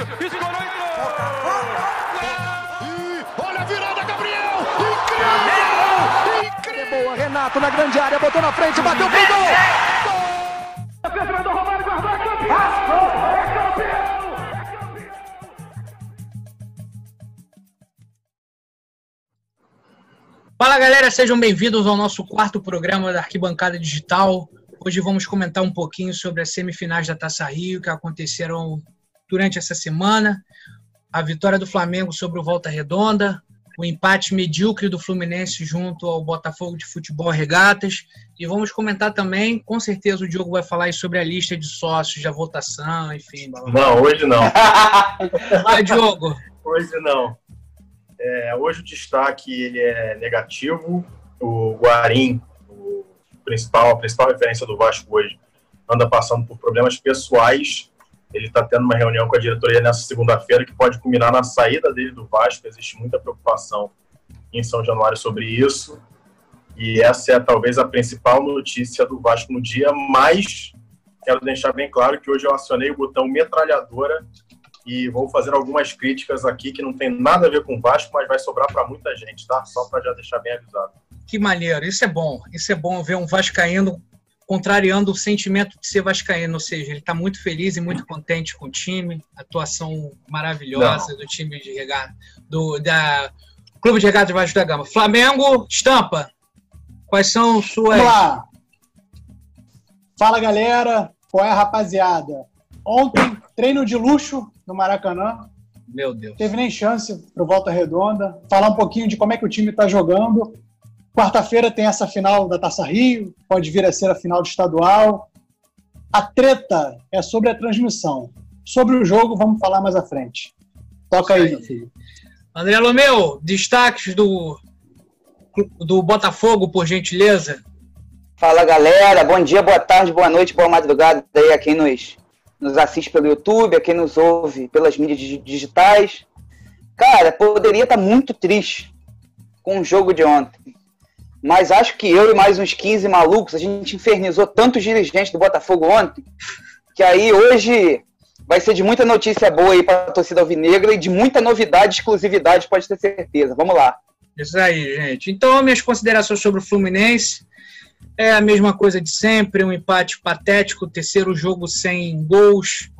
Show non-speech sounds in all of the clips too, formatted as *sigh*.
Cássio, escorou entrou! Olha a virada, Gabriel! Incrível! Incrível! Boa, Renato na grande área, botou na frente, bateu pro gol! Romário guardou, é campeão! É campeão! Fala galera, sejam bem-vindos ao nosso quarto programa da Arquibancada Digital. Hoje vamos comentar um pouquinho sobre as semifinais da Taça Rio que aconteceram durante essa semana. A vitória do Flamengo sobre o Volta Redonda, o empate medíocre do Fluminense junto ao Botafogo de Futebol Regatas. E vamos comentar também, com certeza o Diogo vai falar sobre a lista de sócios, da votação, enfim. blá, blá, blá. Não, hoje não. *laughs* Vai, Diogo. Hoje não. É, hoje o destaque ele é negativo. O Guarim, o principal, a principal referência do Vasco hoje, anda passando por problemas pessoais. Ele está tendo uma reunião com a diretoria nessa segunda-feira que pode culminar na saída dele do Vasco. Existe muita preocupação em São Januário sobre isso. E essa é talvez a principal notícia do Vasco no dia, mas quero deixar bem claro que hoje eu acionei o botão metralhadora e vou fazer algumas críticas aqui que não tem nada a ver com o Vasco, mas vai sobrar para muita gente, tá? Só para já deixar bem avisado. Que maneiro, isso é bom. Isso é bom ver um Vascaíno contrariando o sentimento de ser Vascaíno, ou seja, ele está muito feliz e muito contente com o time, atuação maravilhosa do time de regata, do da Clube de Regatas Vasco da Gama. Flamengo, estampa. Quais são suas. Vamos lá. Fala galera, qual é rapaziada? Ontem, treino de luxo no Maracanã. Meu Deus. Teve nem chance pro Volta Redonda. Falar um pouquinho de como é que o time tá jogando. Quarta-feira tem essa final da Taça Rio, pode vir a ser a final de estadual. A treta é sobre a transmissão. Sobre o jogo, vamos falar mais à frente. Toca aí, meu filho. André Lomeu, destaques do, do Botafogo, por gentileza. Fala galera, bom dia, boa tarde, boa noite, boa madrugada aí a quem nos, nos assiste pelo YouTube, a quem nos ouve pelas mídias digi- digitais. Cara, poderia estar muito triste com o jogo de ontem. Mas acho que eu e mais uns 15 malucos, a gente infernizou tantos dirigentes do Botafogo ontem, que aí hoje vai ser de muita notícia boa aí para a torcida alvinegra e de muita novidade, exclusividade, pode ter certeza. Vamos lá. Isso aí, gente. Então, minhas considerações sobre o Fluminense é a mesma coisa de sempre, um empate patético, terceiro jogo sem gols.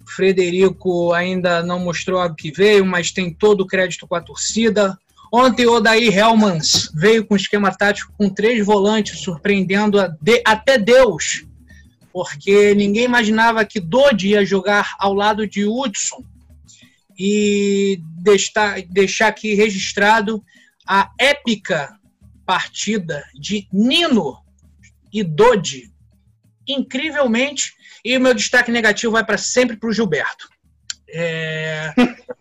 O Frederico ainda não mostrou algo que veio, mas tem todo o crédito com a torcida. Ontem o Odair Helmans veio com esquema tático com três volantes, surpreendendo de- até Deus, porque ninguém imaginava que Dodi ia jogar ao lado de Hudson e deixar, deixar aqui registrado a épica partida de Nino e Dodi. Incrivelmente, e o meu destaque negativo vai para sempre para o Gilberto. É, *laughs*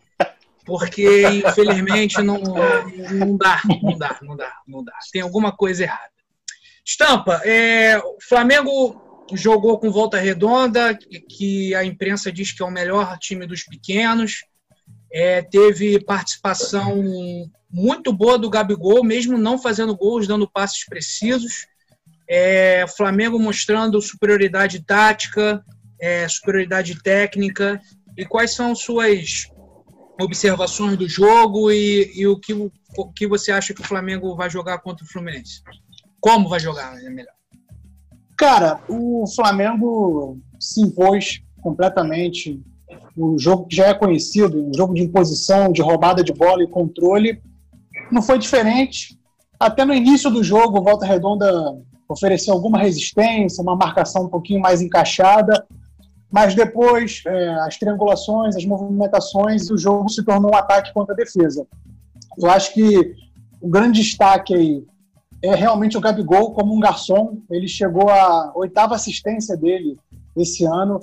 porque, infelizmente, não, não dá, não dá, não dá, não dá. Tem alguma coisa errada. Estampa, é, o Flamengo jogou com volta redonda, que- a imprensa diz que é o melhor time dos pequenos. É, teve participação muito boa do Gabigol, mesmo não fazendo gols, dando passes precisos. É, Flamengo mostrando superioridade tática, é, superioridade técnica. E quais são suas observações do jogo e, e o, que, o que você acha que o Flamengo vai jogar contra o Fluminense? Como vai jogar, é melhor. Cara, o Flamengo se impôs completamente. O jogo que já é conhecido, um jogo de imposição, de roubada de bola e controle, não foi diferente. Até no início do jogo, o Volta Redonda ofereceu alguma resistência, uma marcação um pouquinho mais encaixada, mas depois é, as triangulações, as movimentações, o jogo se tornou um ataque contra a defesa. Eu acho que o grande destaque aí é realmente o Gabigol como um garçom. Ele chegou à oitava assistência dele esse ano.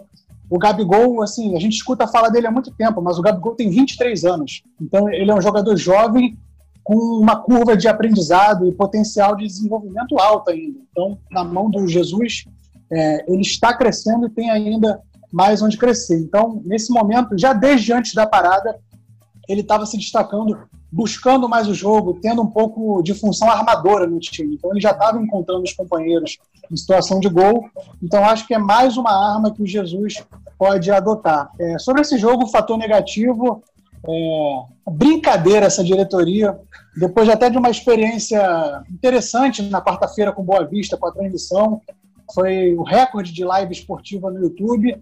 O Gabigol, assim, a gente escuta falar dele há muito tempo, mas o Gabigol tem 23 anos. Então, ele é um jogador jovem com uma curva de aprendizado e potencial de desenvolvimento alto ainda. Então, na mão do Jesus, é, ele está crescendo e tem ainda mais onde crescer. Então, nesse momento, já desde antes da parada, ele estava se destacando, buscando mais o jogo, tendo um pouco de função armadora no time. Então, ele já estava encontrando os companheiros em situação de gol. Então, acho que é mais uma arma que o Jesus pode adotar. É, sobre esse jogo, o fator negativo, é, brincadeira essa diretoria, depois até de uma experiência interessante na quarta-feira com Boa Vista, com a transmissão, foi o recorde de live esportiva no YouTube,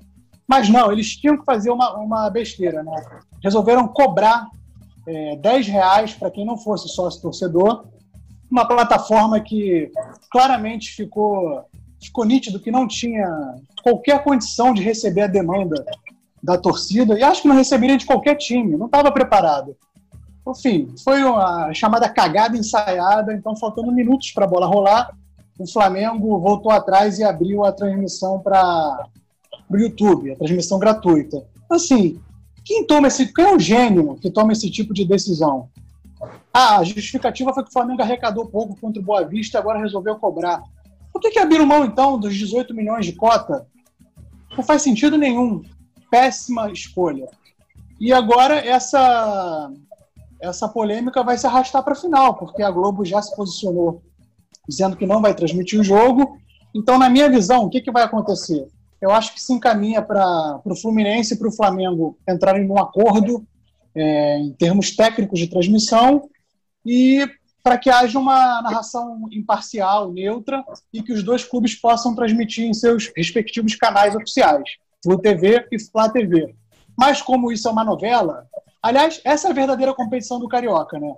mas não, eles tinham que fazer uma, uma besteira, né? Resolveram cobrar é, 10 reais para quem não fosse sócio torcedor, uma plataforma que claramente ficou, ficou nítido que não tinha qualquer condição de receber a demanda da torcida, e acho que não receberia de qualquer time, não estava preparado. Enfim, foi uma chamada cagada ensaiada, então faltando minutos para a bola rolar, o Flamengo voltou atrás e abriu a transmissão para o YouTube, a transmissão gratuita. Assim, quem toma esse. Quem é o gênio que toma esse tipo de decisão? Ah, a justificativa foi que o Flamengo arrecadou pouco contra o Boa Vista e agora resolveu cobrar. Por que, que abriram mão, então, dos 18 milhões de cota? Não faz sentido nenhum. Péssima escolha. E agora essa, essa polêmica vai se arrastar para a final, porque a Globo já se posicionou dizendo que não vai transmitir o jogo. Então, na minha visão, o que, que vai acontecer? Eu acho que se encaminha para o Fluminense e para o Flamengo entrarem num acordo é, em termos técnicos de transmissão e para que haja uma narração imparcial, neutra, e que os dois clubes possam transmitir em seus respectivos canais oficiais, Flu TV e Flá TV. Mas como isso é uma novela, aliás, essa é a verdadeira competição do Carioca, né?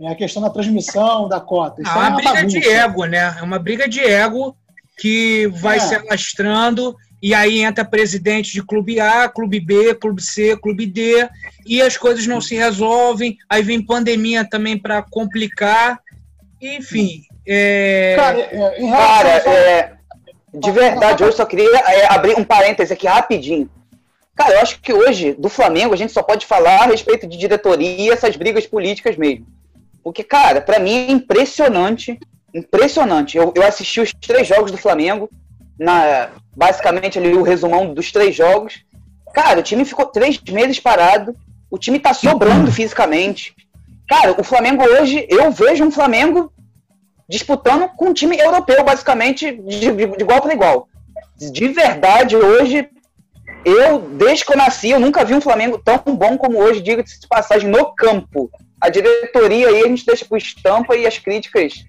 É a questão da transmissão, da cota. Isso é, é uma, briga bagunça. de ego, né? É uma briga de ego que vai é. se alastrando e aí entra presidente de clube A, clube B, clube C, clube D, e as coisas não se resolvem. Aí vem pandemia também para complicar. Enfim. É... Cara, é, Cara é, de verdade, eu só queria é, abrir um parêntese aqui rapidinho. Cara, eu acho que hoje, do Flamengo, a gente só pode falar a respeito de diretoria e essas brigas políticas mesmo. Porque, cara, para mim é impressionante, impressionante. Eu, eu assisti os três jogos do Flamengo, na basicamente ali o resumão dos três jogos. Cara, o time ficou três meses parado, o time tá sobrando *clears throat* fisicamente. Cara, o Flamengo hoje, eu vejo um Flamengo disputando com um time europeu, basicamente, de, de, de igual para igual. De verdade, hoje, eu, desde que eu nasci, eu nunca vi um Flamengo tão bom como hoje, diga-se de passagem, no campo a diretoria aí a gente deixa por estampa e as críticas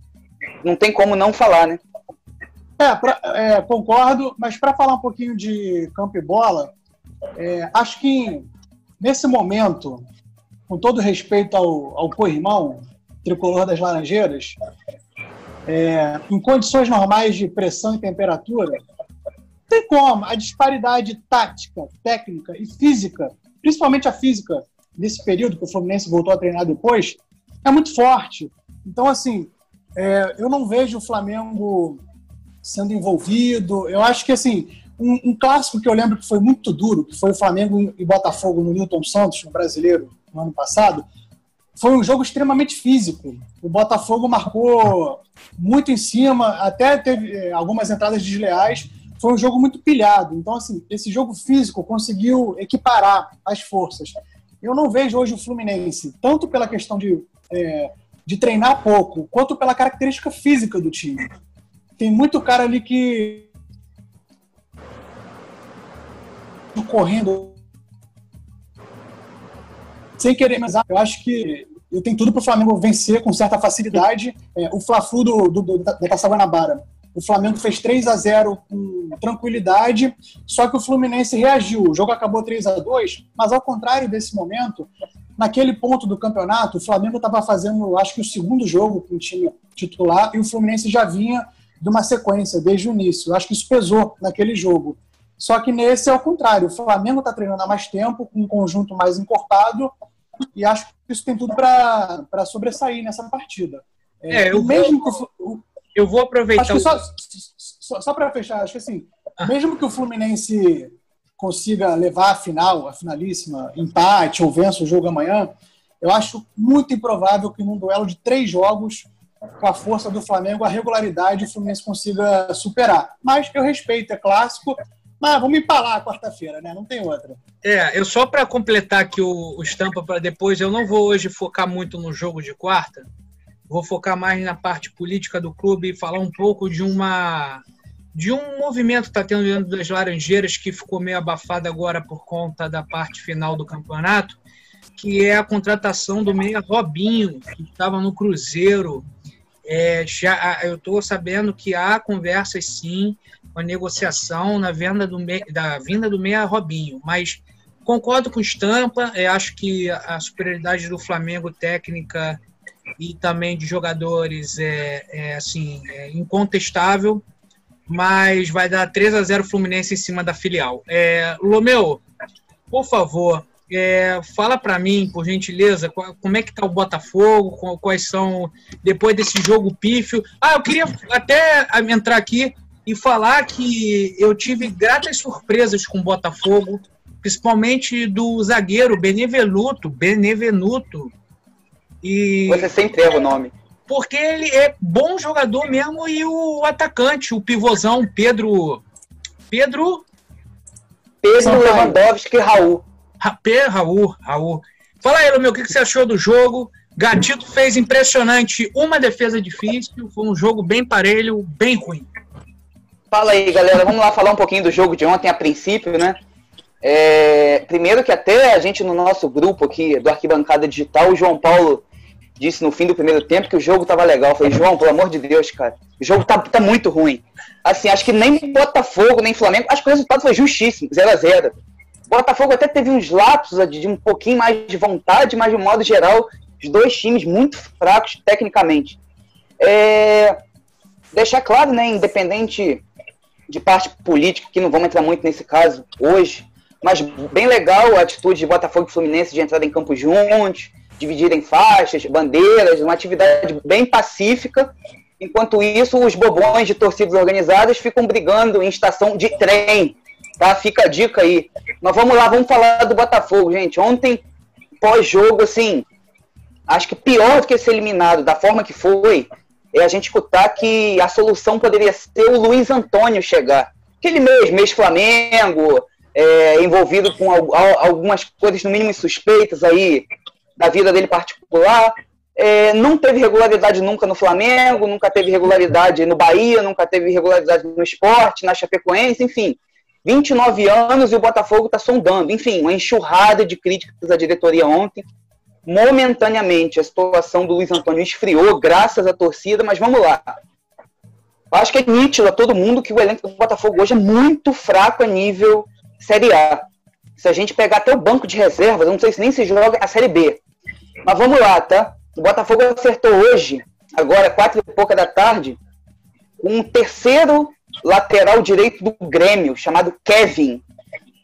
não tem como não falar, né? É, pra, é concordo, mas para falar um pouquinho de campo e bola, é, acho que nesse momento, com todo respeito ao, ao co-irmão, tricolor das Laranjeiras, é, em condições normais de pressão e temperatura, tem como a disparidade tática, técnica e física, principalmente a física, nesse período que o Fluminense voltou a treinar depois, é muito forte. Então, assim, é, eu não vejo o Flamengo sendo envolvido. Eu acho que, assim, um, um, clássico que eu lembro que foi muito duro, que foi o Flamengo e Botafogo no Newton Santos, no Brasileiro, no ano passado, foi um jogo extremamente físico. O Botafogo marcou muito em cima, até teve é, algumas entradas desleais. Foi um jogo muito pilhado. Então, assim, esse jogo físico conseguiu equiparar as forças. Eu não vejo hoje o Fluminense, tanto pela questão de, é, de treinar pouco, quanto pela característica física do time. Tem muito cara ali que. correndo. Sem querer, mas eu acho que eu tenho tudo para o Flamengo vencer com certa facilidade. É, o Fla-Flu do, do, do, da Taça Guanabara o Flamengo fez 3 a 0 com tranquilidade, só que o Fluminense reagiu. O jogo acabou 3 a 2 mas ao contrário desse momento, naquele ponto do campeonato, o Flamengo estava fazendo, acho que o segundo jogo com o time titular e o Fluminense já vinha de uma sequência desde o início. Eu acho que isso pesou naquele jogo. Só que nesse é o contrário. O Flamengo está treinando há mais tempo, com um conjunto mais encorpado, e acho que isso tem tudo para sobressair nessa partida. É, é eu mesmo que o, eu vou aproveitar. Acho que só, só, só para fechar, acho que assim, ah. mesmo que o Fluminense consiga levar a final, a finalíssima, empate ou vença o jogo amanhã, eu acho muito improvável que num duelo de três jogos, com a força do Flamengo, a regularidade o Fluminense consiga superar. Mas eu respeito, é clássico. Mas vamos empalar quarta-feira, né? Não tem outra. É, eu só para completar aqui o, o estampa para depois, eu não vou hoje focar muito no jogo de quarta, vou focar mais na parte política do clube e falar um pouco de uma de um movimento que está tendo dentro das Laranjeiras que ficou meio abafado agora por conta da parte final do campeonato, que é a contratação do meia Robinho, que estava no Cruzeiro. É, já, eu estou sabendo que há conversas sim, com a negociação na venda do, da vinda do meia Robinho, mas concordo com o Estampa, é, acho que a superioridade do Flamengo técnica e também de jogadores é, é assim é incontestável mas vai dar 3 a 0 Fluminense em cima da filial. É, Lomeu, por favor, é, fala para mim, por gentileza, como é que tá o Botafogo, quais são, depois desse jogo pífio. Ah, eu queria até entrar aqui e falar que eu tive gratas surpresas com o Botafogo, principalmente do zagueiro Benevenuto, Benevenuto. E... Você sempre erra o nome porque ele é bom jogador mesmo e o atacante, o pivôzão Pedro. Pedro. Pedro Lewandowski e Raul. Rapé, Raul, Raul. Fala aí, meu, o que você achou do jogo? Gatito fez impressionante uma defesa difícil, foi um jogo bem parelho, bem ruim. Fala aí, galera. Vamos lá falar um pouquinho do jogo de ontem a princípio, né? É, primeiro que até a gente no nosso grupo aqui do Arquibancada Digital, o João Paulo disse no fim do primeiro tempo que o jogo tava legal. Eu falei, João, pelo amor de Deus, cara, o jogo tá, tá muito ruim. Assim, acho que nem Botafogo, nem Flamengo, acho que o resultado foi justíssimo, 0 a 0 Botafogo até teve uns lapsos de um pouquinho mais de vontade, mas de um modo geral, os dois times muito fracos tecnicamente. É... Deixar claro, né, independente de parte política, que não vamos entrar muito nesse caso hoje, mas bem legal a atitude de Botafogo e Fluminense de entrar em campo juntos, dividirem faixas, bandeiras, uma atividade bem pacífica. Enquanto isso, os bobões de torcidas organizadas ficam brigando em estação de trem. Tá? Fica a dica aí. Mas vamos lá, vamos falar do Botafogo, gente. Ontem, pós-jogo, assim, acho que pior do que ser eliminado da forma que foi, é a gente escutar que a solução poderia ser o Luiz Antônio chegar. Aquele mês, mês Flamengo, é, envolvido com algumas coisas no mínimo suspeitas aí, da vida dele particular. É, não teve regularidade nunca no Flamengo, nunca teve regularidade no Bahia, nunca teve regularidade no esporte, na Chapecoense, enfim. 29 anos e o Botafogo está sondando. Enfim, uma enxurrada de críticas à diretoria ontem. Momentaneamente, a situação do Luiz Antônio esfriou, graças à torcida, mas vamos lá. Acho que é nítido a todo mundo que o elenco do Botafogo hoje é muito fraco a nível Série A. Se a gente pegar até o banco de reservas, eu não sei se nem se joga a Série B. Mas vamos lá, tá? O Botafogo acertou hoje, agora quatro e pouca da tarde, um terceiro lateral direito do Grêmio, chamado Kevin.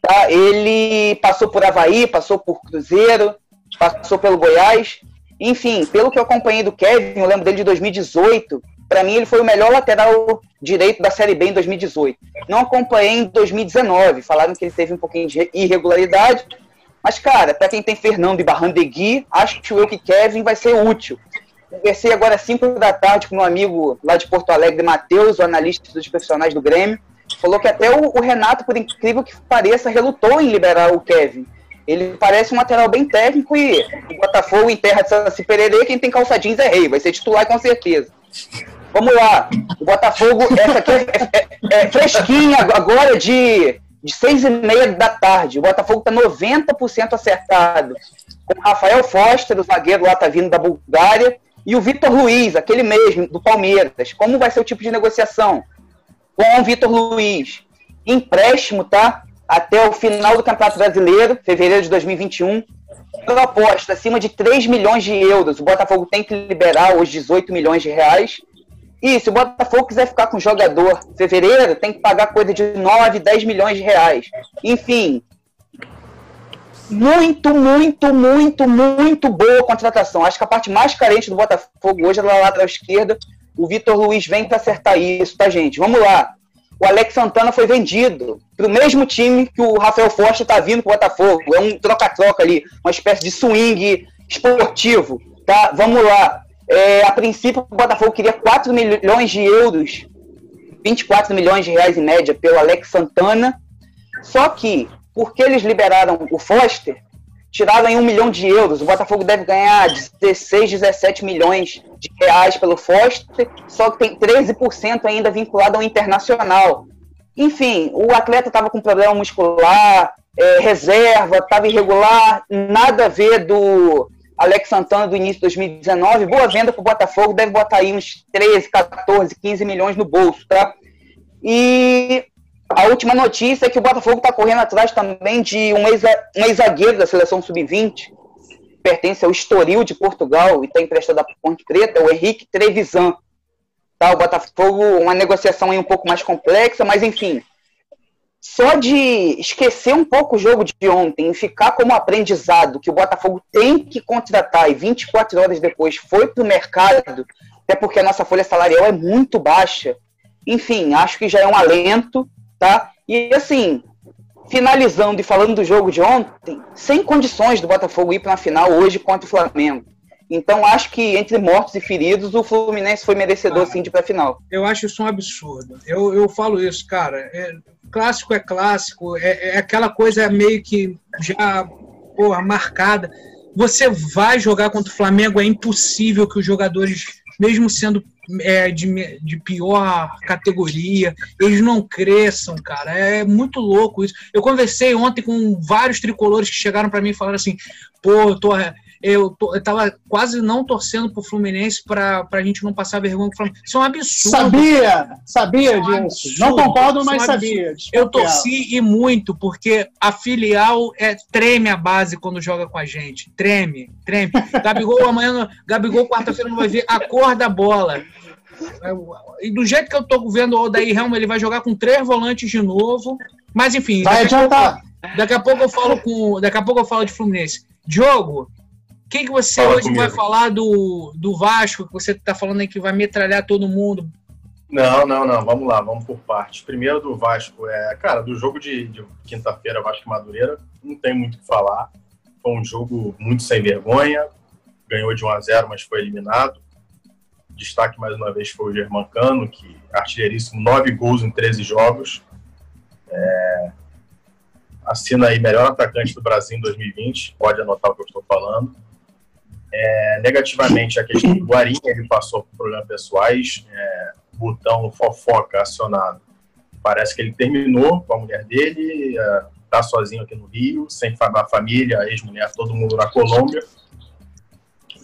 Tá? Ele passou por Havaí, passou por Cruzeiro, passou pelo Goiás. Enfim, pelo que eu acompanhei do Kevin, eu lembro dele de 2018. Para mim, ele foi o melhor lateral direito da Série B em 2018. Não acompanhei em 2019. Falaram que ele teve um pouquinho de irregularidade, mas, cara, para quem tem Fernando e Barrandegui, acho eu que Kevin vai ser útil. Conversei agora às 5 da tarde com meu amigo lá de Porto Alegre, Matheus, o analista dos profissionais do Grêmio. Falou que até o, Renato, por incrível que pareça, relutou em liberar o Kevin. Ele parece um lateral bem técnico e o Botafogo em terra de Saci Pererê, quem tem calça jeans é rei, vai ser titular com certeza. Vamos lá, o Botafogo, essa aqui é, é, é fresquinha agora de de seis e meia da tarde. O Botafogo está 90% acertado. Com Rafael Foster, o zagueiro lá tá vindo da Bulgária, e o Vitor Luiz, aquele mesmo, do Palmeiras. Como vai ser o tipo de negociação? Com o Vitor Luiz. Empréstimo, tá? Até o final do Campeonato Brasileiro, fevereiro de 2021. Proposta acima de 3 milhões de euros. O Botafogo tem que liberar os 18 milhões de reais. E se o Botafogo quiser ficar com o jogador fevereiro, tem que pagar coisa de 9, 10 milhões de reais. Enfim, muito, muito, muito, muito boa contratação. Acho que a parte mais carente do Botafogo hoje é na lateral esquerda. O Vitor Luiz vem para acertar isso, tá, gente? Vamos lá. O Alex Santana foi vendido para o mesmo time que o Rafael Forte está vindo para o Botafogo. É um troca-troca ali, uma espécie de swing esportivo, tá? Vamos lá. É, a princípio, o Botafogo queria 4 milhões de euros, 24 milhões de reais em média, pelo Alex Santana. Só que, porque eles liberaram o Foster, tiraram aí um milhão de euros. O Botafogo deve ganhar 16, 17 milhões de reais pelo Foster, só que tem 13% ainda vinculado ao internacional. Enfim, o atleta estava com problema muscular, é, reserva, estava irregular, nada a ver do Alex Santana do início de 2019. Boa venda para o Botafogo, deve botar aí uns 13, 14, 15 milhões no bolso, tá? E a última notícia é que o Botafogo está correndo atrás também de um ex-zagueiro da seleção sub-20, pertence ao Estoril de Portugal e está emprestado à Ponte Preta, o Henrique Trevisan. Tá, o Botafogo, uma negociação aí um pouco mais complexa, mas enfim. Só de esquecer um pouco o jogo de ontem e ficar como aprendizado que o Botafogo tem que contratar e 24 horas depois foi para o mercado, até porque a nossa folha salarial é muito baixa. Enfim, acho que já é um alento, tá? E assim, finalizando e falando do jogo de ontem, sem condições do Botafogo ir para a final hoje contra o Flamengo. Então acho que entre mortos e feridos o Fluminense foi merecedor ah, sim de ir para a final. Eu acho isso um absurdo. Eu, eu falo isso, cara. É, clássico é clássico, é, é, aquela coisa meio que já porra, marcada. Você vai jogar contra o Flamengo, é impossível que os jogadores, mesmo sendo é, de, de pior categoria, eles não cresçam, cara. É muito louco isso. Eu conversei ontem com vários tricolores que chegaram para mim e falaram assim: pô, eu tô eu, tô, eu tava quase não torcendo pro Fluminense pra, pra gente não passar vergonha com o Fluminense. Isso é um absurdo. Sabia, sabia é um disso. Absurdo, não concordo, mas é sabia. Eu torci e muito, porque a filial é, treme a base quando joga com a gente. Treme, treme. Gabigol *laughs* amanhã, Gabigol quarta-feira não vai ver a cor da bola. E do jeito que eu tô vendo o Odair Helma, ele vai jogar com três volantes de novo. Mas enfim. Vai adiantar. Daqui a pouco eu falo com. Daqui a pouco eu falo de Fluminense. Diogo, quem que você Fala hoje comigo. vai falar do, do Vasco, que você está falando aí que vai metralhar todo mundo? Não, não, não. Vamos lá, vamos por partes. Primeiro do Vasco, é, cara, do jogo de, de quinta-feira, Vasco e Madureira, não tem muito o que falar. Foi um jogo muito sem vergonha, ganhou de 1 a 0 mas foi eliminado. Destaque mais uma vez foi o Germancano, que artilheiríssimo, nove gols em 13 jogos. É, assina aí melhor atacante do Brasil em 2020, pode anotar o que eu estou falando. É, negativamente, a questão do Guarim, ele passou por problemas pessoais, é, botão fofoca acionado. Parece que ele terminou com a mulher dele, é, sozinho aqui no Rio, sem a família, a ex-mulher, todo mundo na Colômbia.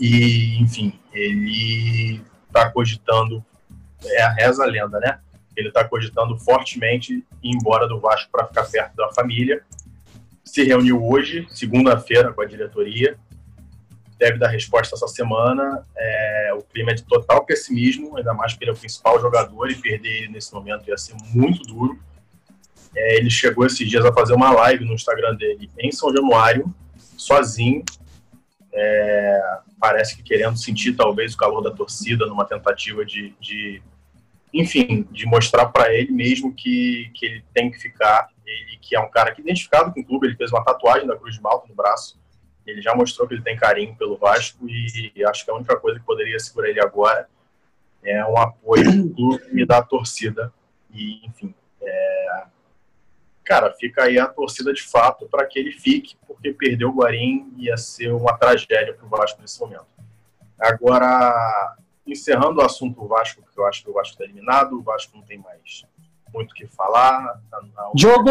E, enfim, ele está cogitando, é a reza lenda, né? Ele está cogitando fortemente ir embora do Vasco para ficar perto da família. Se reuniu hoje, segunda-feira, com a diretoria deve dar resposta essa semana. É, o clima é de total pessimismo, ainda mais porque ele é o principal jogador e perder ele nesse momento ia ser muito duro. É, ele chegou esses dias a fazer uma live no Instagram dele em São Januário, sozinho. É, parece que querendo sentir talvez o calor da torcida numa tentativa de, de enfim, de mostrar para ele mesmo que, que ele tem que ficar. Ele que é um cara que é identificado com o clube, ele fez uma tatuagem da Cruz de Malta no braço ele já mostrou que ele tem carinho pelo Vasco e acho que a única coisa que poderia segurar ele agora é um apoio do clube e da torcida. E, enfim, é... cara, fica aí a torcida de fato para que ele fique, porque perder o Guarim ia ser uma tragédia para o Vasco nesse momento. Agora, encerrando o assunto Vasco, porque eu acho que o Vasco está eliminado, o Vasco não tem mais muito o que falar. Diogo!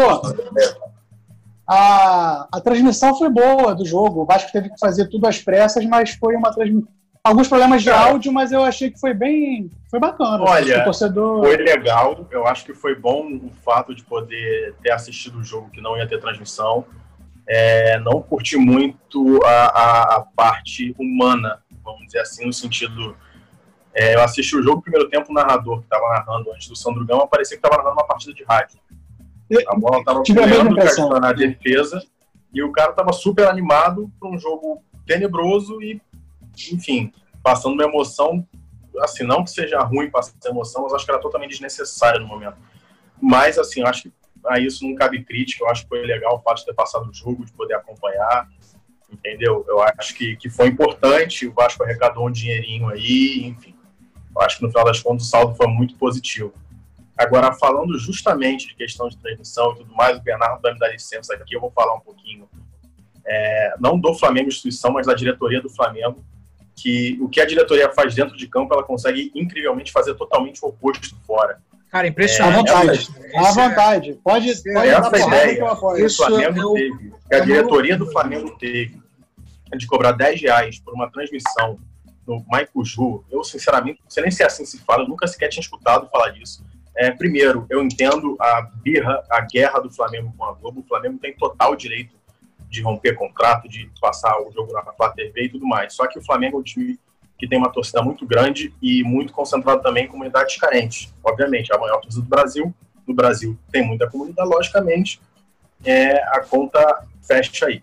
A, a transmissão foi boa do jogo. O Vasco teve que fazer tudo às pressas, mas foi uma transmissão. Alguns problemas de áudio, mas eu achei que foi bem. Foi bacana. Olha, torcedor... foi legal. Eu acho que foi bom o fato de poder ter assistido o jogo que não ia ter transmissão. É, não curti muito a, a, a, parte humana, vamos dizer assim, no sentido. É, eu assisti o jogo no primeiro tempo, o narrador que estava narrando antes do Sandro Gama parecia que estava narrando uma partida de rádio. A bola estava ganhando na defesa e o cara estava super animado para um jogo tenebroso e, enfim, passando uma emoção, assim, não que seja ruim passar emoção, mas acho que era totalmente desnecessário no momento. Mas, assim, acho que a isso não cabe crítica, eu acho que foi legal o fato de ter passado o jogo, de poder acompanhar, entendeu? Eu acho que, que foi importante, o Vasco arrecadou um dinheirinho aí, enfim. Eu acho que no final das contas o saldo foi muito positivo. Agora, falando justamente de questão de transmissão e tudo mais, o Bernardo vai me dar licença aqui, eu vou falar um pouquinho é, não do Flamengo instituição, mas da diretoria do Flamengo, que o que a diretoria faz dentro de campo, ela consegue incrivelmente fazer totalmente o oposto fora. Cara, À impressionante. vontade. À Isso é- vontade. Pode, pode Essa porrada ideia que eu o Flamengo eu- teve, que a diretoria do Flamengo teve, de cobrar 10 reais por uma transmissão no Maicuju, eu sinceramente, não sei nem se é assim se fala, eu nunca sequer tinha escutado falar disso. É, primeiro, eu entendo a birra, a guerra do Flamengo com a Globo. O Flamengo tem total direito de romper contrato, de passar o jogo na Flá TV e tudo mais. Só que o Flamengo é um time que tem uma torcida muito grande e muito concentrado também em comunidades carentes. Obviamente, é a maior torcida do Brasil. No Brasil tem muita comunidade, logicamente, é, a conta fecha aí.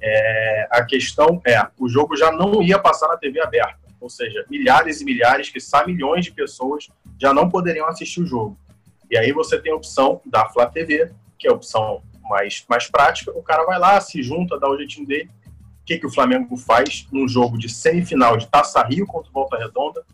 É, a questão é, o jogo já não ia passar na TV aberta, ou seja, milhares e milhares, que só milhões de pessoas já não poderiam assistir o jogo. E aí você tem a opção da Flá TV, que é a opção mais, mais prática, o cara vai lá, se junta, dá o jeitinho dele. O que, que o Flamengo faz num jogo de semifinal de Taça Rio contra Volta Redonda?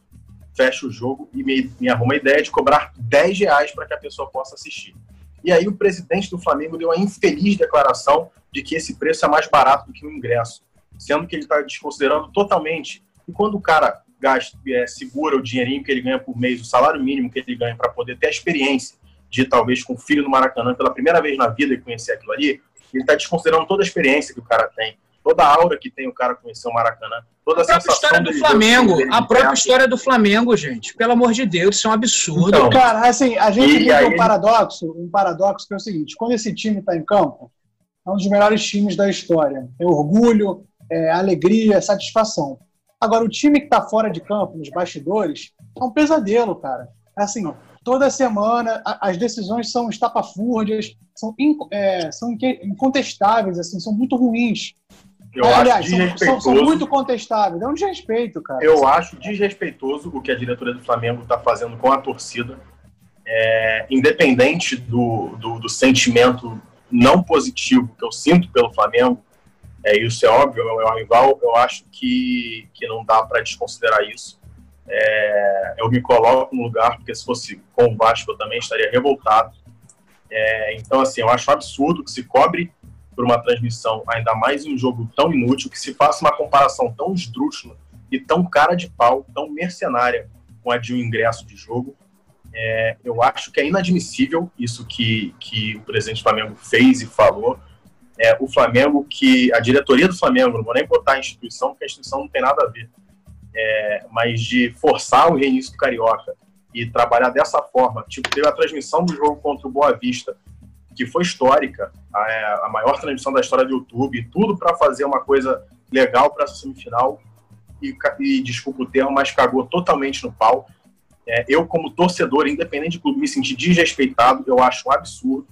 Fecha o jogo e me, me arruma a ideia de cobrar 10 reais para que a pessoa possa assistir. E aí o presidente do Flamengo deu a infeliz declaração de que esse preço é mais barato do que o ingresso, sendo que ele está desconsiderando totalmente. E quando o cara gasta, é, segura o dinheirinho que ele ganha por mês, o salário mínimo que ele ganha para poder ter a experiência de talvez com o filho no Maracanã pela primeira vez na vida e conhecer aquilo ali, ele está desconsiderando toda a experiência que o cara tem, toda a aura que tem o cara conhecer o Maracanã, toda a, A própria sensação história do Flamengo, a própria perto. história do Flamengo, gente. Pelo amor de Deus, isso é um absurdo. Então, Cara, assim, a gente vive aí- um paradoxo, um paradoxo que é o seguinte: quando esse time está em campo, é um dos melhores times da história. É orgulho, é alegria, é satisfação. Agora, o time que está fora de campo, nos bastidores, é um pesadelo, cara. Assim, toda semana a- as decisões são estapafúrdias, são, in- é, são incontestáveis, assim, são muito ruins. eu Aliás, acho são, são, muito contestáveis. É um desrespeito, cara. Eu acho desrespeitoso o que a diretoria do Flamengo está fazendo com a torcida, É, independente do, do, do sentimento não positivo que eu sinto pelo Flamengo, é, isso é óbvio, é um rival, eu acho que, que não dá para desconsiderar isso. É, eu me coloco no lugar, porque se fosse com o Vasco eu também estaria revoltado. É, então, assim, eu acho absurdo que se cobre por uma transmissão, ainda mais um jogo tão inútil, que se faça uma comparação tão esdrúxula e tão cara de pau, tão mercenária com a de um ingresso de jogo. É, eu acho que é inadmissível isso que, que o presidente do Flamengo fez e falou. É, o Flamengo, que a diretoria do Flamengo, não vou nem botar a instituição, porque a instituição não tem nada a ver, é, mas de forçar o reinício do Carioca e trabalhar dessa forma. Tipo, teve a transmissão do jogo contra o Boa Vista, que foi histórica, a, a maior transmissão da história do YouTube, tudo para fazer uma coisa legal para essa semifinal. E, e desculpa o termo, mas cagou totalmente no pau. É, eu, como torcedor, independente de clube, me senti desrespeitado, eu acho um absurdo,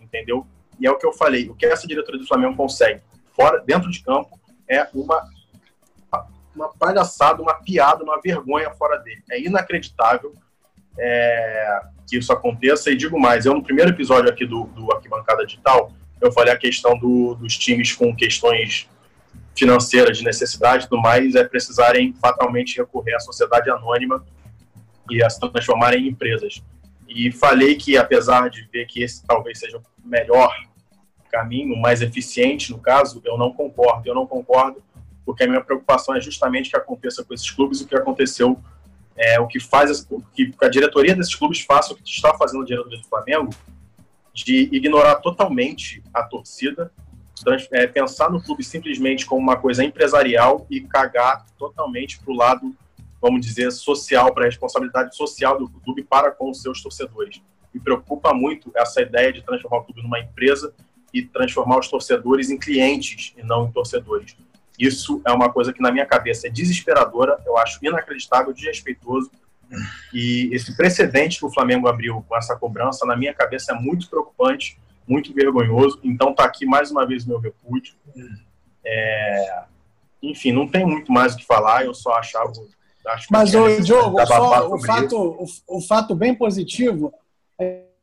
entendeu? E é o que eu falei, o que essa diretoria do Flamengo consegue, fora, dentro de campo, é uma, uma palhaçada, uma piada, uma vergonha fora dele. É inacreditável é, que isso aconteça, e digo mais, eu no primeiro episódio aqui do, do Arquibancada Digital, eu falei a questão do, dos times com questões financeiras de necessidade e tudo mais, é precisarem fatalmente recorrer à sociedade anônima e a se transformarem em empresas. E falei que, apesar de ver que esse talvez seja melhor caminho, mais eficiente no caso, eu não concordo. Eu não concordo porque a minha preocupação é justamente que aconteça com esses clubes o que aconteceu, é, o que faz, o que a diretoria desses clubes faça, o que está fazendo a diretoria do Flamengo, de ignorar totalmente a torcida, é, pensar no clube simplesmente como uma coisa empresarial e cagar totalmente para o lado vamos dizer, social, para a responsabilidade social do clube para com os seus torcedores. Me preocupa muito essa ideia de transformar o clube numa empresa e transformar os torcedores em clientes e não em torcedores. Isso é uma coisa que, na minha cabeça, é desesperadora, eu acho inacreditável, desrespeitoso. E esse precedente que o Flamengo abriu com essa cobrança, na minha cabeça, é muito preocupante, muito vergonhoso. Então, está aqui mais uma vez o meu repúdio. É... Enfim, não tem muito mais o que falar, eu só achava Acho Mas, ô, Diogo, só o, fato, o, o fato bem positivo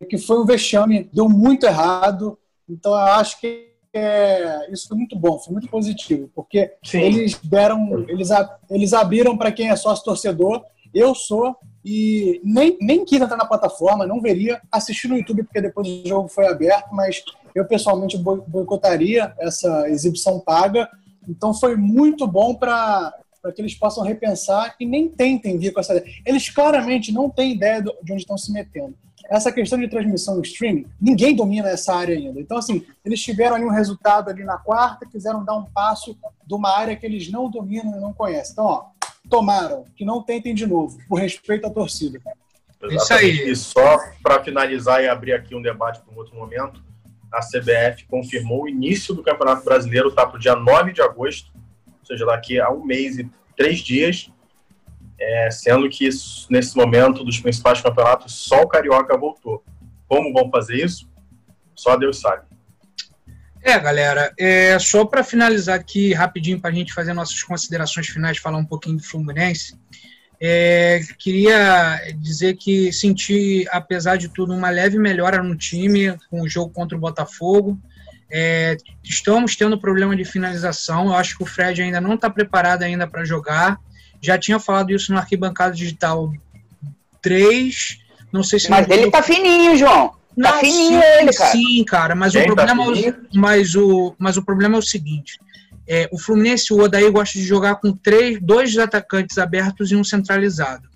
que foi um vexame, deu muito errado. Então, eu acho que é, isso foi muito bom, foi muito positivo, porque Sim. eles deram, eles, a- eles abriram para quem é sócio torcedor Eu sou e nem, nem quis entrar na plataforma, não veria, assistir no YouTube, porque depois o jogo foi aberto, mas eu pessoalmente boicotaria essa exibição paga. Então foi muito bom para que eles possam repensar e nem tentem vir com essa ideia. Eles claramente não têm ideia de onde estão se metendo. Essa questão de transmissão em streaming, ninguém domina essa área ainda. Então, assim, eles tiveram ali um resultado ali na quarta, quiseram dar um passo de uma área que eles não dominam e não conhecem. Então, ó, tomaram, que não tentem de novo, por respeito à torcida. Exatamente. Isso aí. E só para finalizar e abrir aqui um debate para um outro momento, a CBF confirmou o início do Campeonato Brasileiro, tá para o dia 9 de agosto, ou seja, daqui a um mês e três dias, é, sendo que nesse momento dos principais campeonatos só o Carioca voltou. Como vão fazer isso? Só Deus sabe. É, galera, é, só para finalizar aqui rapidinho para a gente fazer nossas considerações finais, falar um pouquinho do Fluminense. É, queria dizer que senti, apesar de tudo, uma leve melhora no time com o jogo contra o Botafogo. É, estamos tendo problema de finalização. Eu acho que o Fred ainda não está preparado ainda para jogar. Já tinha falado isso no Arquibancada Digital 3. Não sei se. Mas ele tá fininho, João. Tá não, fininho sim, ele, cara. Sim, cara, mas o, tá problema é o, mas, o, mas o problema é o seguinte: é, o Fluminense, o Odaí gosta de jogar com três, dois atacantes abertos e um centralizado.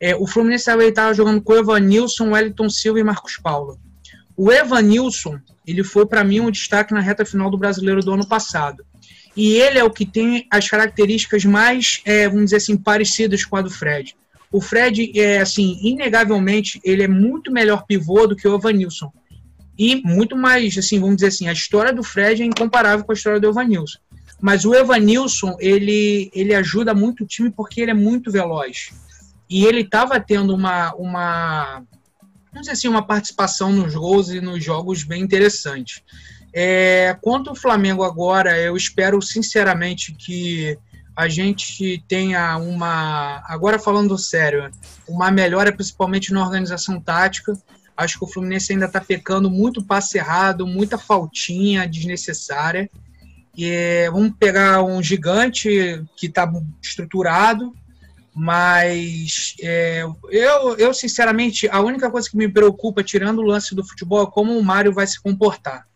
É, o Fluminense estava jogando com o Evanilson, Wellington Silva e Marcos Paulo. O Evanilson, ele foi para mim um destaque na reta final do Brasileiro do ano passado. E ele é o que tem as características mais, é, vamos dizer assim, parecidas com a do Fred. O Fred, é assim, inegavelmente, ele é muito melhor pivô do que o Evanilson. E muito mais, assim, vamos dizer assim, a história do Fred é incomparável com a história do Evanilson. Mas o Evanilson, ele, ele ajuda muito o time porque ele é muito veloz. E ele estava tendo uma, uma, vamos dizer assim, uma participação nos gols e nos jogos bem interessante. É, quanto ao Flamengo agora, eu espero sinceramente que a gente tenha uma, agora falando sério, uma melhora principalmente na organização tática. Acho que o Fluminense ainda está pecando muito passe errado, muita faltinha desnecessária. E, vamos pegar um gigante que está estruturado, mas é, eu, eu, sinceramente, a única coisa que me preocupa, tirando o lance do futebol, é como o Mário vai se comportar.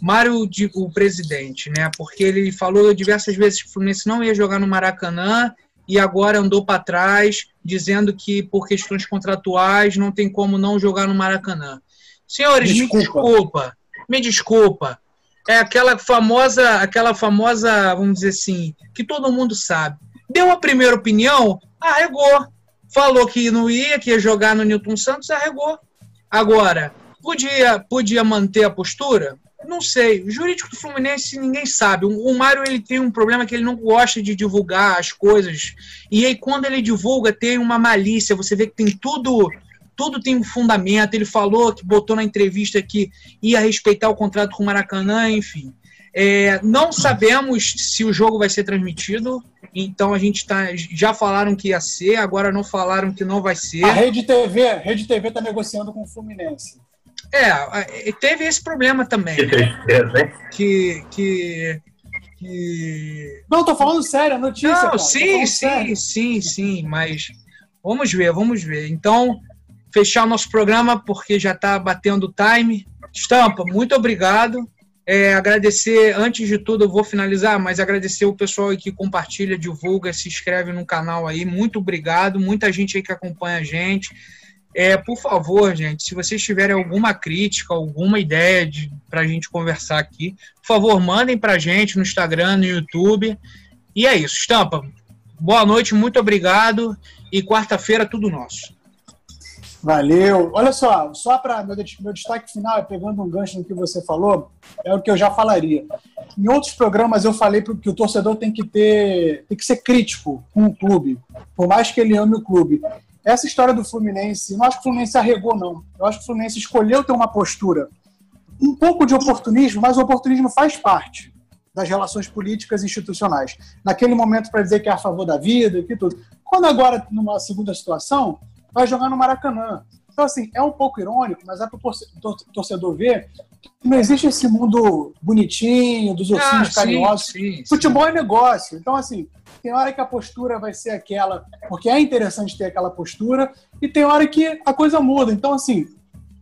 Mário, o presidente, né? Porque ele falou diversas vezes que o Fluminense não ia jogar no Maracanã e agora andou para trás, dizendo que por questões contratuais não tem como não jogar no Maracanã. Senhores, desculpa. me desculpa, me desculpa. É aquela famosa, aquela famosa, vamos dizer assim, que todo mundo sabe. Deu a primeira opinião, arregou. Falou que não ia, que ia jogar no Newton Santos, arregou. Agora, podia, podia manter a postura? Não sei. O jurídico do Fluminense ninguém sabe. O Mário ele tem um problema que ele não gosta de divulgar as coisas. E aí quando ele divulga tem uma malícia. Você vê que tem tudo, tudo tem um fundamento. Ele falou que botou na entrevista que ia respeitar o contrato com o Maracanã, enfim. É, não sabemos se o jogo vai ser transmitido. Então a gente tá. Já falaram que ia ser, agora não falaram que não vai ser. A Rede TV, a Rede TV está negociando com o Fluminense. É, teve esse problema também. Que tristeza, hein? Que, que, que... Não, tô falando sério, a notícia. Não, cara. sim, sim, sério. sim, sim, mas vamos ver, vamos ver. Então, fechar o nosso programa porque já está batendo o time. Estampa, muito obrigado. É, agradecer, antes de tudo, eu vou finalizar, mas agradecer o pessoal aí que compartilha, divulga, se inscreve no canal aí. Muito obrigado, muita gente aí que acompanha a gente. É, por favor, gente, se vocês tiverem alguma crítica, alguma ideia para a gente conversar aqui, por favor, mandem para a gente no Instagram, no YouTube. E é isso, Estampa. Boa noite, muito obrigado. E quarta-feira, tudo nosso. Valeu. Olha só, só para meu, meu destaque final, pegando um gancho no que você falou, é o que eu já falaria. Em outros programas eu falei que o torcedor tem que ter, tem que ser crítico com o clube, por mais que ele ame o clube. Essa história do Fluminense, não acho que o Fluminense arregou, não. Eu acho que o Fluminense escolheu ter uma postura. Um pouco de oportunismo, mas o oportunismo faz parte das relações políticas e institucionais. Naquele momento, para dizer que é a favor da vida e tudo. Quando agora, numa segunda situação, vai jogar no Maracanã. Então, assim, é um pouco irônico, mas é para o torcedor ver que não existe esse mundo bonitinho, dos ossinhos ah, carinhosos. Sim, sim, Futebol sim. é negócio. Então, assim, tem hora que a postura vai ser aquela, porque é interessante ter aquela postura, e tem hora que a coisa muda. Então, assim,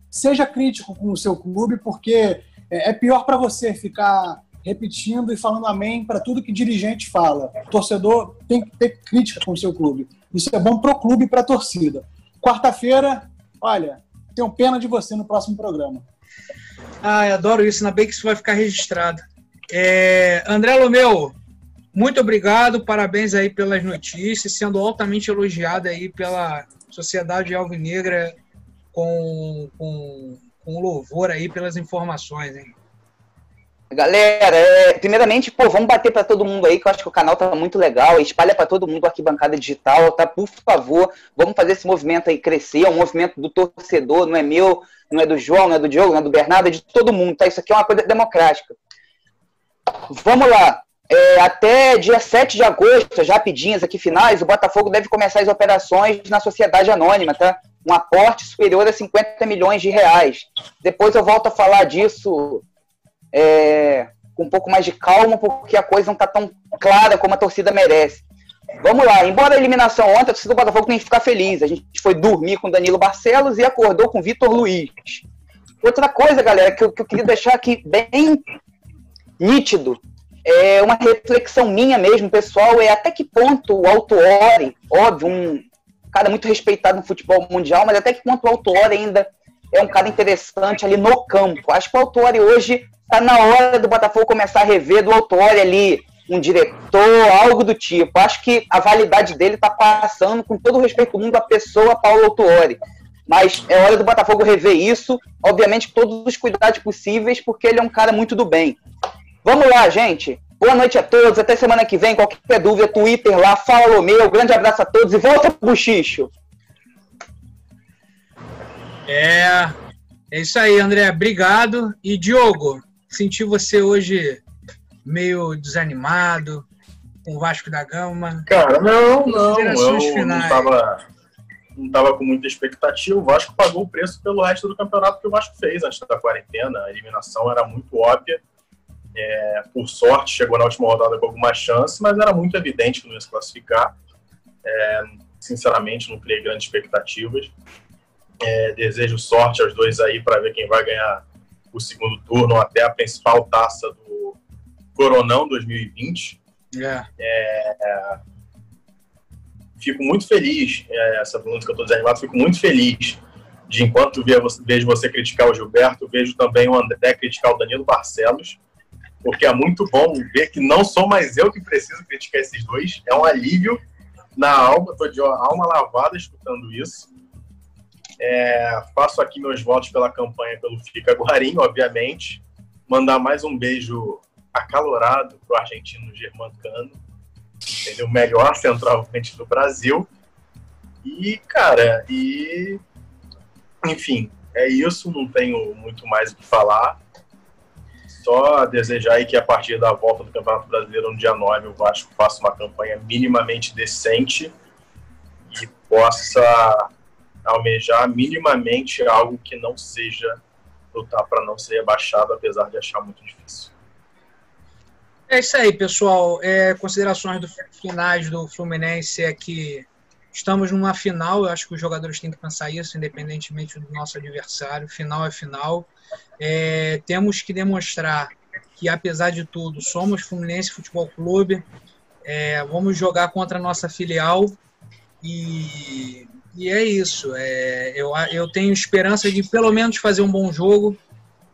seja crítico com o seu clube, porque é, é pior para você ficar repetindo e falando amém para tudo que dirigente fala. O torcedor tem que ter crítica com o seu clube. Isso é bom pro clube e para a torcida. Quarta-feira, olha, tenho pena de você no próximo programa. Ah, eu adoro isso, ainda bem que isso vai ficar registrado. É, André Lomeu, muito obrigado, parabéns aí pelas notícias, sendo altamente elogiado aí pela Sociedade Alvinegra com, com, com louvor aí pelas informações, hein? Galera, é, primeiramente, pô, vamos bater para todo mundo aí, que eu acho que o canal tá muito legal. Espalha para todo mundo aqui bancada digital, tá? Por favor, vamos fazer esse movimento aí crescer. É um movimento do torcedor, não é meu, não é do João, não é do Diogo, não é do Bernardo, é de todo mundo, tá? Isso aqui é uma coisa democrática. Vamos lá. É, até dia 7 de agosto, as rapidinhas aqui finais, o Botafogo deve começar as operações na sociedade anônima, tá? Um aporte superior a 50 milhões de reais. Depois eu volto a falar disso é, com um pouco mais de calma, porque a coisa não está tão clara como a torcida merece. Vamos lá, embora a eliminação ontem, a torcida do Botafogo tem que ficar feliz. A gente foi dormir com Danilo Barcelos e acordou com Vitor Luiz. Outra coisa, galera, que eu, que eu queria deixar aqui bem nítido, é uma reflexão minha mesmo, pessoal, é até que ponto o Autuori, óbvio, um cara muito respeitado no futebol mundial, mas até que ponto o Autuori ainda é um cara interessante ali no campo. Acho que o Autuori hoje tá na hora do Botafogo começar a rever do Autori ali, um diretor, algo do tipo. Acho que a validade dele tá passando, com todo o respeito do mundo, a pessoa Paulo Autori. Mas é hora do Botafogo rever isso, obviamente todos os cuidados possíveis, porque ele é um cara muito do bem. Vamos lá, gente. Boa noite a todos. Até semana que vem. Qualquer dúvida, Twitter lá, fala meu. Grande abraço a todos e volta pro Buchicho. É, é isso aí, André. Obrigado. E Diogo, Senti você hoje meio desanimado com o Vasco da Gama. Cara, não, não. Eu finais. não tava, não tava com muita expectativa. O Vasco pagou o preço pelo resto do campeonato que o Vasco fez antes da quarentena. A eliminação era muito óbvia. É, por sorte, chegou na última rodada com alguma chance, mas era muito evidente que não ia se classificar. É, sinceramente, não criei grandes expectativas. É, desejo sorte aos dois aí para ver quem vai ganhar o segundo turno até a principal taça do Coronão 2020. Yeah. É. é, fico muito feliz, é, essa pergunta que eu estou desanimado, fico muito feliz de enquanto vejo você criticar o Gilberto, vejo também o André criticar o Danilo Barcelos, porque é muito bom ver que não sou mais eu que preciso criticar esses dois, é um alívio na alma, estou de alma lavada escutando isso. É, faço aqui meus votos pela campanha pelo Fica Guarim, obviamente. Mandar mais um beijo acalorado para o argentino Germancano. Ele o melhor centroavante do Brasil. E, cara, e. Enfim, é isso. Não tenho muito mais o que falar. Só desejar aí que a partir da volta do Campeonato Brasileiro no dia 9 o Vasco faça uma campanha minimamente decente e possa almejar minimamente algo que não seja lutar para não ser rebaixado, apesar de achar muito difícil. É isso aí, pessoal. É, considerações do, finais do Fluminense é que estamos numa final. Eu acho que os jogadores têm que pensar isso, independentemente do nosso adversário. Final é final. É, temos que demonstrar que, apesar de tudo, somos Fluminense Futebol Clube. É, vamos jogar contra a nossa filial e e é isso. É, eu, eu tenho esperança de pelo menos fazer um bom jogo.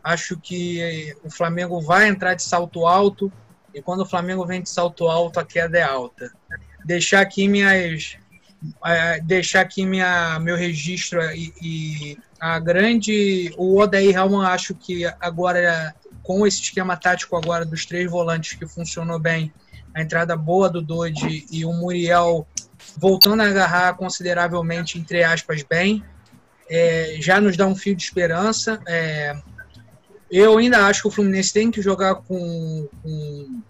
Acho que o Flamengo vai entrar de salto alto. E quando o Flamengo vem de salto alto, a queda é alta. Deixar aqui minhas. Deixar aqui minha, meu registro e, e a grande. O Odair Helman, acho que agora, com esse esquema tático agora dos três volantes que funcionou bem, a entrada boa do Dodge e o Muriel voltando a agarrar consideravelmente, entre aspas, bem, é, já nos dá um fio de esperança. É, eu ainda acho que o Fluminense tem que jogar com, com,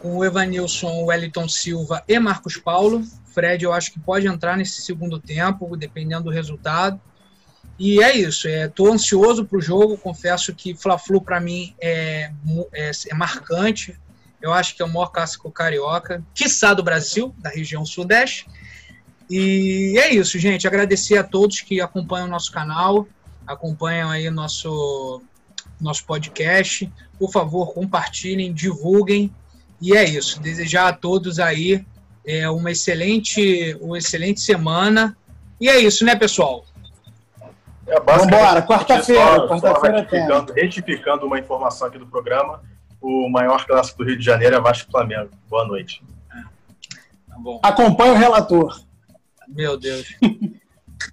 com o Evanilson, Wellington Silva e Marcos Paulo. Fred, eu acho que pode entrar nesse segundo tempo, dependendo do resultado. E é isso, estou ansioso para o jogo, confesso que Fla-Flu para mim é, é, é, marcante, eu acho que é o maior clássico carioca, quiçá do Brasil, da região sudeste. E é isso, gente, agradecer a todos que acompanham o nosso canal, acompanham aí nosso, nosso podcast, por favor, compartilhem, divulguem, e é isso, desejar a todos aí é, uma excelente, uma excelente semana, e é isso, né, pessoal? É, Vamos embora, quarta-feira. Quarta-feira retificando, retificando uma informação aqui do programa. O maior clássico do Rio de Janeiro é Vasco Flamengo. Boa noite. Tá Acompanhe o relator. Meu Deus. *laughs*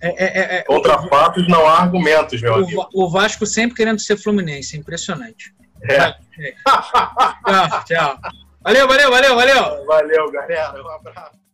É, é, é, Contra o, fatos não há argumentos, meu o, amigo. O Vasco sempre querendo ser Fluminense, impressionante. É. tchau, tchau. Valeu, valeu, valeu, valeu. Valeu, galera. Um abraço.